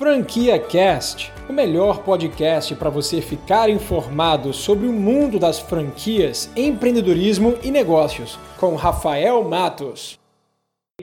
Franquia Cast, o melhor podcast para você ficar informado sobre o mundo das franquias, empreendedorismo e negócios, com Rafael Matos.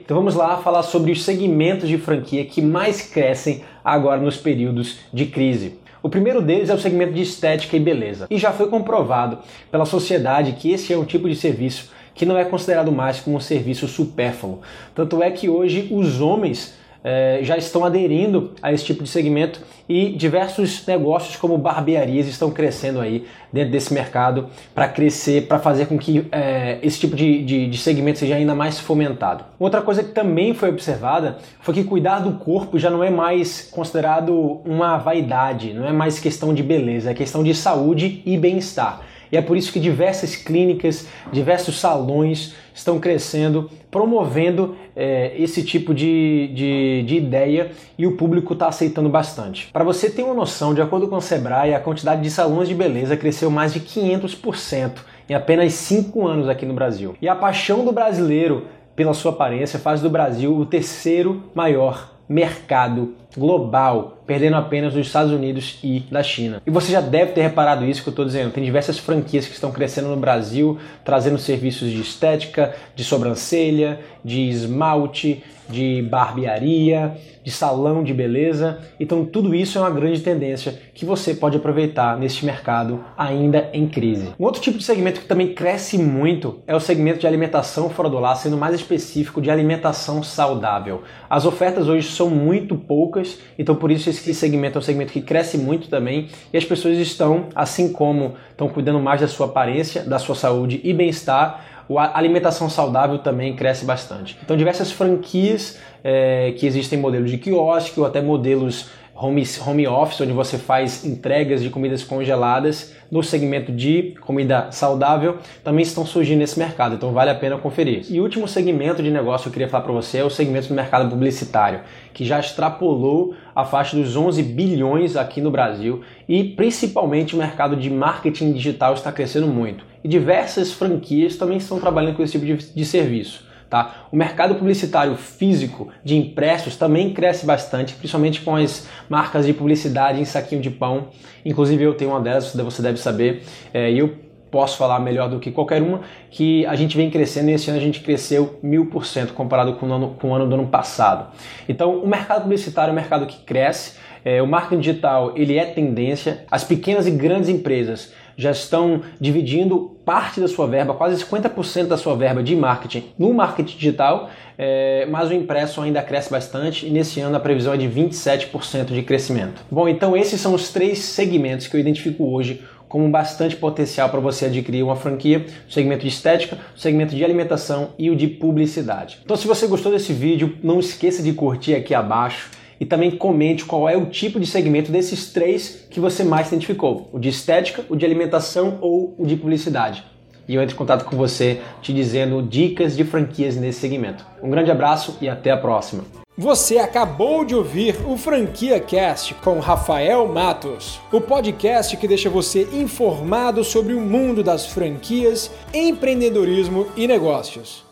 Então vamos lá falar sobre os segmentos de franquia que mais crescem agora nos períodos de crise. O primeiro deles é o segmento de estética e beleza. E já foi comprovado pela sociedade que esse é um tipo de serviço que não é considerado mais como um serviço supérfluo. Tanto é que hoje os homens é, já estão aderindo a esse tipo de segmento e diversos negócios como barbearias estão crescendo aí dentro desse mercado para crescer, para fazer com que é, esse tipo de, de, de, segmento seja ainda mais fomentado. Outra coisa que também foi observada foi que cuidar do corpo já não é mais considerado uma vaidade, não é mais questão de beleza, é questão de saúde e bem-estar. E é por isso que diversas clínicas, diversos salões estão crescendo, promovendo é, esse tipo de, de, de, ideia e o público está aceitando bastante. Para você ter uma noção, de acordo com o Sebrae, a quantidade de salões de beleza cresceu mais de 500% em apenas 5 anos aqui no Brasil. E a paixão do brasileiro pela sua aparência faz do Brasil o terceiro maior mercado global, perdendo apenas dos Estados Unidos e da China. E você já deve ter reparado isso que eu estou dizendo. Tem diversas franquias que estão crescendo no Brasil, trazendo serviços de estética, de sobrancelha, de esmalte, de barbearia, de salão de beleza. Então tudo isso é uma grande tendência que você pode aproveitar neste mercado ainda em crise. Um outro tipo de segmento que também cresce muito é o segmento de alimentação fora do lar, sendo mais específico de alimentação saudável. As ofertas hoje são muito poucas, então por isso esse segmento é um segmento que cresce muito também e as pessoas estão, assim como estão cuidando mais da sua aparência, da sua saúde e bem-estar, a alimentação saudável também cresce bastante. Então, diversas franquias é, que existem modelos de quiosque ou até modelos home, home office, onde você faz entregas de comidas congeladas no segmento de comida saudável, também estão surgindo nesse mercado, então vale a pena conferir. E o último segmento de negócio que eu queria falar para você é o segmento do mercado publicitário, que já extrapolou a faixa dos 11 bilhões aqui no Brasil e principalmente o mercado de marketing digital está crescendo muito. E diversas franquias também estão trabalhando com esse tipo de, de serviço. Tá? O mercado publicitário físico de impressos também cresce bastante, principalmente com as marcas de publicidade em saquinho de pão. Inclusive eu tenho uma delas, você deve saber, é, eu posso falar melhor do que qualquer uma, que a gente vem crescendo e esse ano a gente cresceu mil por cento comparado com o, ano, com o ano do ano passado. Então o mercado publicitário é um mercado que cresce, é, o marketing digital ele é tendência, as pequenas e grandes empresas já estão dividindo parte da sua verba, quase 50% da sua verba de marketing no marketing digital, é, mas o impresso ainda cresce bastante e nesse ano a previsão é de 27% de crescimento. Bom, então esses são os três segmentos que eu identifico hoje como bastante potencial para você adquirir uma franquia, o segmento de estética, o segmento de alimentação e o de publicidade. Então se você gostou desse vídeo, não esqueça de curtir aqui abaixo e também comente qual é o tipo de segmento desses três que você mais identificou: o de estética, o de alimentação ou o de publicidade. E eu entro em contato com você te dizendo dicas de franquias nesse segmento. Um grande abraço e até a próxima. Você acabou de ouvir o Franquia Cast com Rafael Matos, o podcast que deixa você informado sobre o mundo das franquias, empreendedorismo e negócios.